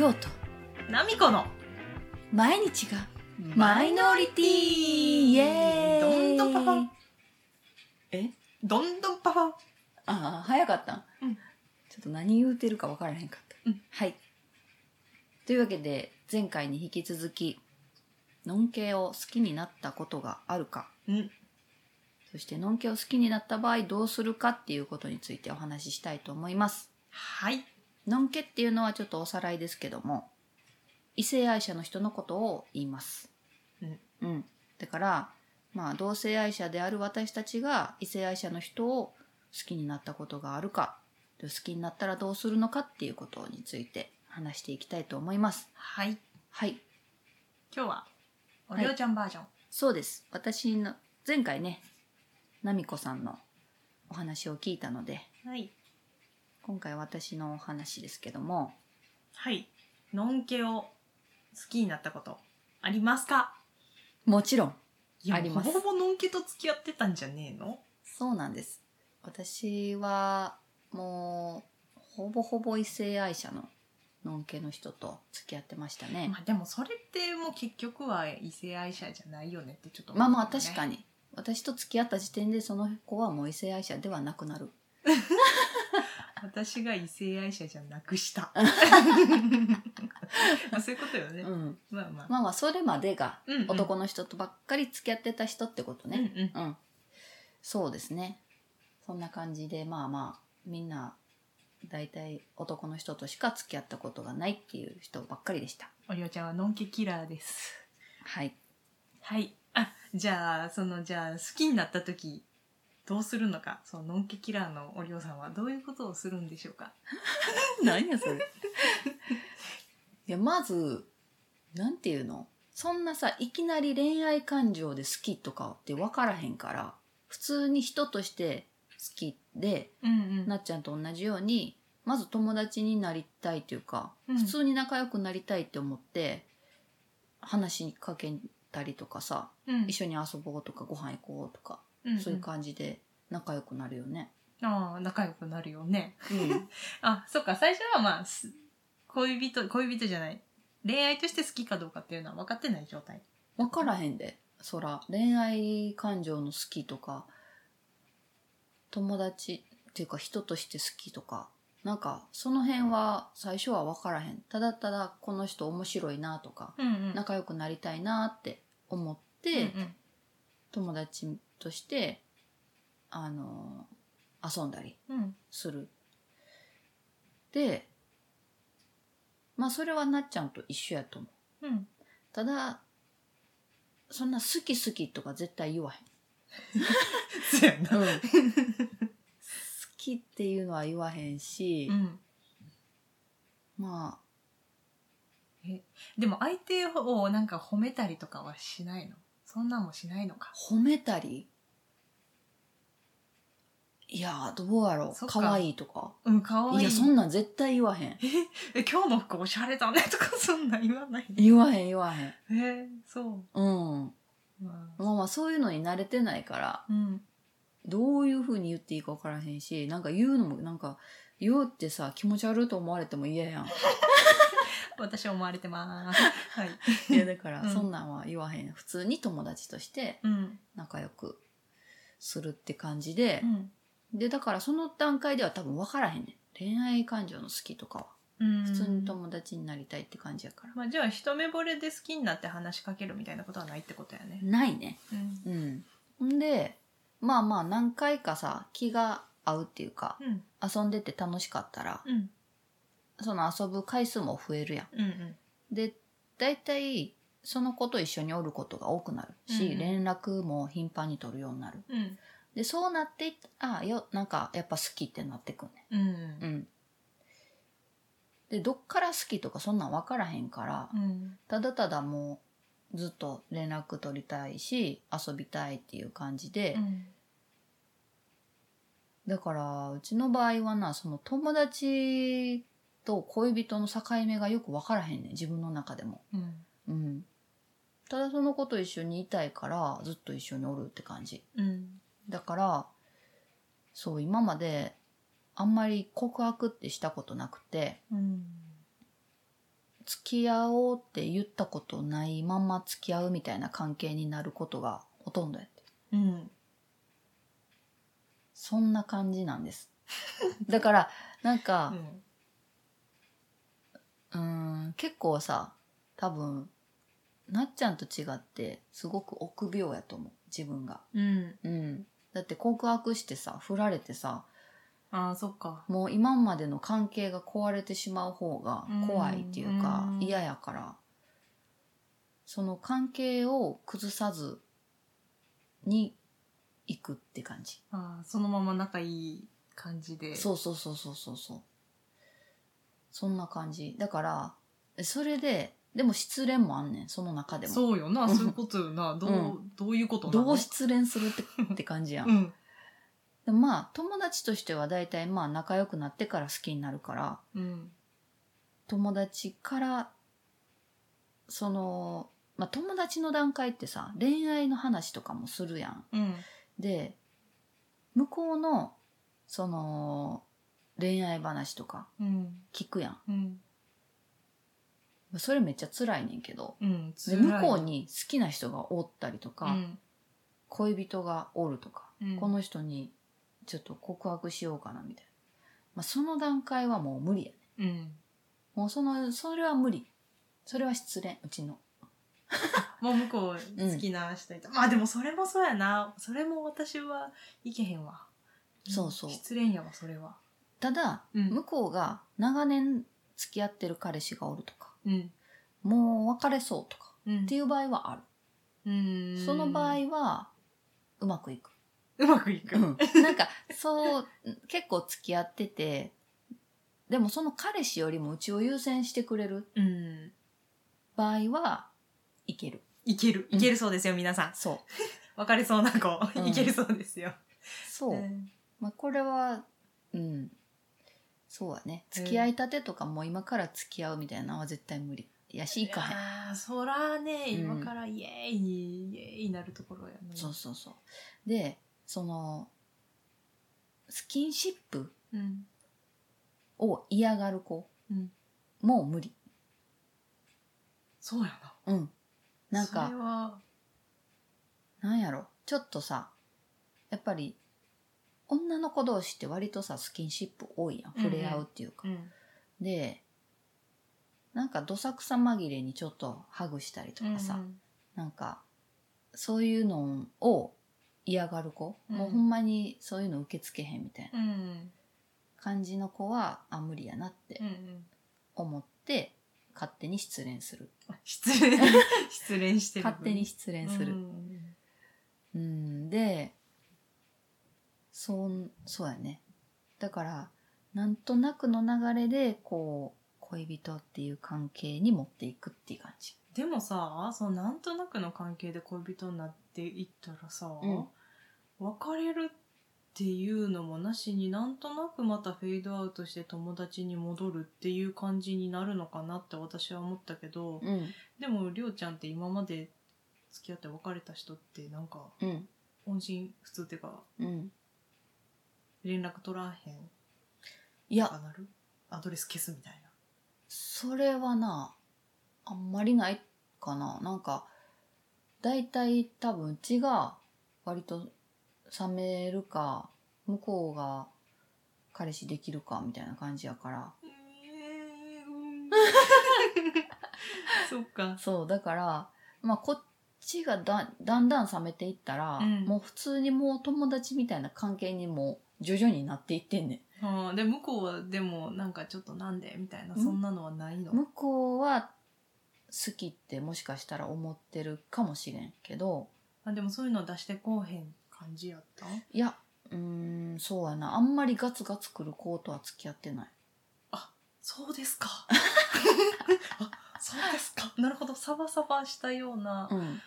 りょうと。ナミコの。毎日がマイノリティイエーイ。どんどんパパえ？どんどんパパああ早かった。ん、うん。ちょっと何言うてるか分からへんかった、うん。はい。というわけで前回に引き続きのんけを好きになったことがあるか。うん。そしてのんけを好きになった場合どうするかっていうことについてお話ししたいと思います。はいのんけっていうのはちょっとおさらいですけども異性愛者の人のことを言います。うん。うん、だからまあ同性愛者である私たちが異性愛者の人を好きになったことがあるかで好きになったらどうするのかっていうことについて話していきたいと思います。はい。はい。今日はおりょうちゃんバージョン、そうです。私の前回ねなみこさんのお話を聞いたのではい今回私のお話ですけども。はい。のんけを好きになったことありますか？もちろん。いやあります。ほぼほぼのんけと付き合ってたんじゃねえの？そうなんです。私はもうほぼほぼ異性愛者ののんけの人と付き合ってましたね、まあでもそれってもう結局は異性愛者じゃないよねってちょっとまあまあ確かにに。私と付き合った時点でその子はもう異性愛者ではなくなる 私が異性愛者じゃなくした。まあそういうことよね、うん。まあまあ、まあまあそれまでが男の人とばっかり付き合ってた人ってことね。うんうん。うん、そうですね。そんな感じでまあまあみんな大体男の人としか付き合ったことがないっていう人ばっかりでした。おりょうちゃんはのんけキラーです。はい。はい。あじゃあそのじゃあ好きになった時どうするのか？そののんけキラーのおりょうさんはどういうことをするんでしょうか？何やそれ？いやまずなんていうの？そんなさいきなり恋愛感情で好きとかって分からへんから普通に人として好きでうんうん。なっちゃんと同じようにまず友達になりたいというか、うん。普通に仲良くなりたいって思って話しかけたりとかさうん。一緒に遊ぼうとかご飯行こうとか、うんうん。そういう感じで仲良くなるよね。ああ仲良くなるよね。うん。あそっか。最初はまあす恋人恋人じゃない。恋愛として好きかどうかっていうのは分かってない状態。分からへんで。そら恋愛感情の好きとか友達っていうか人として好きとか。なんかその辺は最初は分からへん。ただただこの人面白いなとかうんうん。仲良くなりたいなって思って、うんうん。友達としてあの遊んだりうん。する。でまあそれはなっちゃんと一緒やと思う。うん。ただそんな好き好きとか絶対言わへん。そうやな。好きっていうのは言わへんし、うん。までも相手をなんか褒めたりとかはしないの？そんなんもしないのか？あ褒めたり？いやどうやろそっか。う可愛いとか。うんかわい。いいやそんなん絶対言わへん。え今日の服おしゃれだねとかそんなん言わないの？言わへん言わへん。えー、そう。うん。まあ。まあまあそういうのに慣れてないからうん。どういうふうに言っていいか分からへんしなんか言うのもなんか言うってさ気持ち悪いと思われても嫌やん。私は思われてます。はい。いやだからうん。そんなんは言わへん。普通に友達としてうん。仲良くするって感じでう、んでだからその段階では多分分からへんねん恋愛感情の好きとかはうん普通に友達になりたいって感じやから、まあ、じゃあ一目惚れで好きになって話しかけるみたいなことはないってことやね。ないねうん。うんでまあまあ何回かさ気が合うっていうかうん。遊んでて楽しかったらうん。その遊ぶ回数も増えるやんうん。うん。で大体その子と一緒におることが多くなるし、うんうん連絡も頻繁に取るようになるうん。でそうなっていったあよなんかやっぱ好きってなってくんねうん。んうんでどっから好きとかそんなん分からへんからうん。ただただもうずっと連絡取りたいし遊びたいっていう感じで、うん。だからうちの場合はなその友達と恋人の境目がよく分からへんねん自分の中でもうん。うんただその子と一緒にいたいからずっと一緒におるって感じうん。だからそう今まであんまり告白ってしたことなくてうん。付き合おうって言ったことないまんま付き合うみたいな関係になることがほとんどやって。うん。そんな感じなんです。だからなんうかん。うーん結構さ多分なっちゃんと違ってすごく臆病やと思う。自分が。うん。うんだって告白してさ振られてさああそっか。もう今までの関係が壊れてしまう方が怖いっていうかうん嫌やから。その関係を崩さずに行くって感じ。ああそのまま仲いい感じで。そうそうそうそうそうそう。そんな感じ。だからえそれででも失恋もあんねんその中でも。そうよなそういうことよな。どう、うどういうことなの？どう失恋するってって感じやん、うん。でもまあ友達としては大体まあ仲良くなってから好きになるから。うん。友達からその、まあ、友達の段階ってさ恋愛の話とかもするやん。うん。で向こうのその恋愛話とかうん。聞くやん。うんそれめっちゃ辛いねんけど。うんで向こうに好きな人がおったりとか、うん恋人がおるとか、うんこの人にちょっと告白しようかなみたいな。まあ、その段階はもう無理やね。うんもうその、それは無理。それは失恋、うちの。もう向こう好きな人いた、まあでもそれもそうやなそれも私はいけへんわそうそうん失恋やわそれはただ、うん向こうが長年付き合ってる彼氏がおるとかうん。もう別れそうとかうん。っていう場合はある、うん。その場合はうまくいく、うまくいく、なんかそう結構付き合っててでもその彼氏よりもうちを優先してくれるうん。場合はいける。いける。いけるそうですよ、皆さん。そう。別れそうな子、うん。いけるそうですよ。そう、ん。まあ、これはうんそうやね。付き合いたてとかもう今から付き合うみたいなのは絶対無理やしいかへん。あーそらねうん。今からイエーイイエーイになるところやねそうそうそう。でそのスキンシップうん。を嫌がる子うん。もう無理。そうやな。うん。なんかは。なんやろ。ちょっとさやっぱり女の子同士って割とさスキンシップ多いやん。触れ合うっていうか、うん。でなんかどさくさ紛れにちょっとハグしたりとかさ、うんなんかそういうのを嫌がる子、うん。もうほんまにそういうの受け付けへんみたいな。うん。感じの子はあ無理やなってうんうん。思って勝手に失恋する。失恋失恋してる。勝手に失恋する、うん。うん、でそうそうやね。だからなんとなくの流れでこう恋人っていう関係に持っていくっていう感じ。でもさそのなんとなくの関係で恋人になっていったらさ、うん。別れるっていうのもなしになんとなくまたフェードアウトして友達に戻るっていう感じになるのかなって私は思ったけど、うん。でもりょうちゃんって今まで付き合って別れた人ってなんかうん。音信不通っていうかうん連絡取らへん？いや。かなる？アドレス消すみたいな。それはなあんまりないかな。なんか大体多分うちが割と冷めるか向こうが彼氏できるかみたいな感じやから。そっか。そうだからまあこっちがだだんだん冷めていったら、うん。もう普通にもう友達みたいな関係にも徐々になっていってんねあーで向こうはでもなんかちょっとなんでみたいなうん？そんなのはないの？ん向こうは好きってもしかしたら思ってるかもしれんけど。あでもそういうの出してこうへん感じやった？いやうーんそうやな。あんまりガツガツくる子とは付き合ってない。そうですか。あそうですか。なるほど。サバサバしたようなうん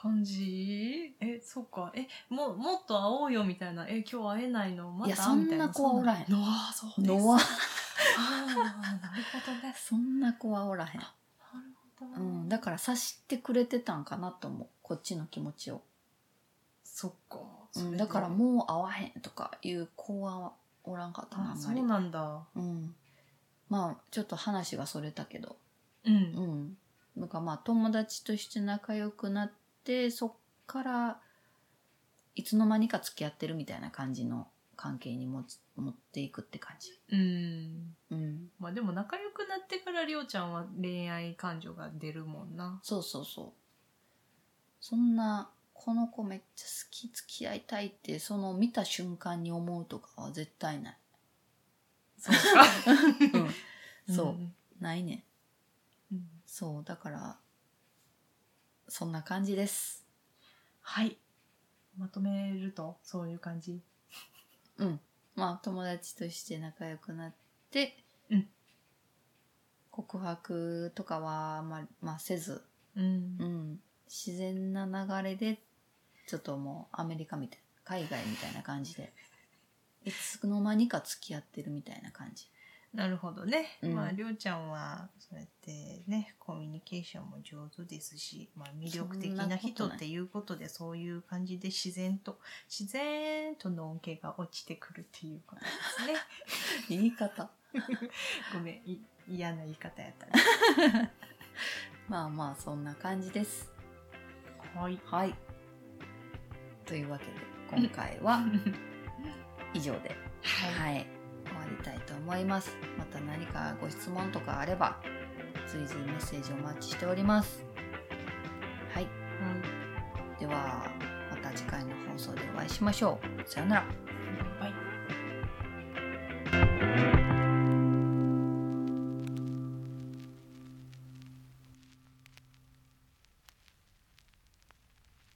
感じ？えそうか。えももっと会おうよみたいな。え今日会えないの？またいやそんなみたいな子はおらへん。そなのあそうです。のはあーなるほどね。そんな子はおらへん、なるほど、うん、だから察してくれてたんかなと思う。こっちの気持ちを、そっか、うん、だからもう会わへんとかいう子はおらんかったなああそんまり。うなんだ。うん、まあちょっと話がそれたけど。うん。うん。なんかまあ友達として仲良くなって、そっからいつの間にか付き合ってるみたいな感じの関係に持つ持っていくって感じ。うんうん。まあでも仲良くなってからりょうちゃんは恋愛感情が出るもんなそうそうそう。そんな、この子めっちゃ好き、付き合いたいって、その見た瞬間に思うとかは絶対ない。そうか うん。そう。んないねん。うんそう。だから、そんな感じです。はいまとめるとそういう感じうん。まあ、友達として仲良くなって、うん告白とかはまり、まあ、せず、うんうん。自然な流れで、ちょっともうアメリカみたいな、海外みたいな感じで、いつの間にか付き合ってるみたいな感じ。なるほどね、うん。まありょうちゃんはそうやってねコミュニケーションも上手ですし、まあ、魅力的な人っていうことでそういう感じで自然と自然との恩恵が落ちてくるっていうことですね。言い方。ごめんい嫌な言い方やったね。まあまあ、そんな感じです。はい。はい。というわけで、今回は以上で、はい。はい、たいと思います。また何かご質問とかあれば、随時メッセージお待ちしております。はい。では、また次回の放送でお会いしましょう。さようなら。はい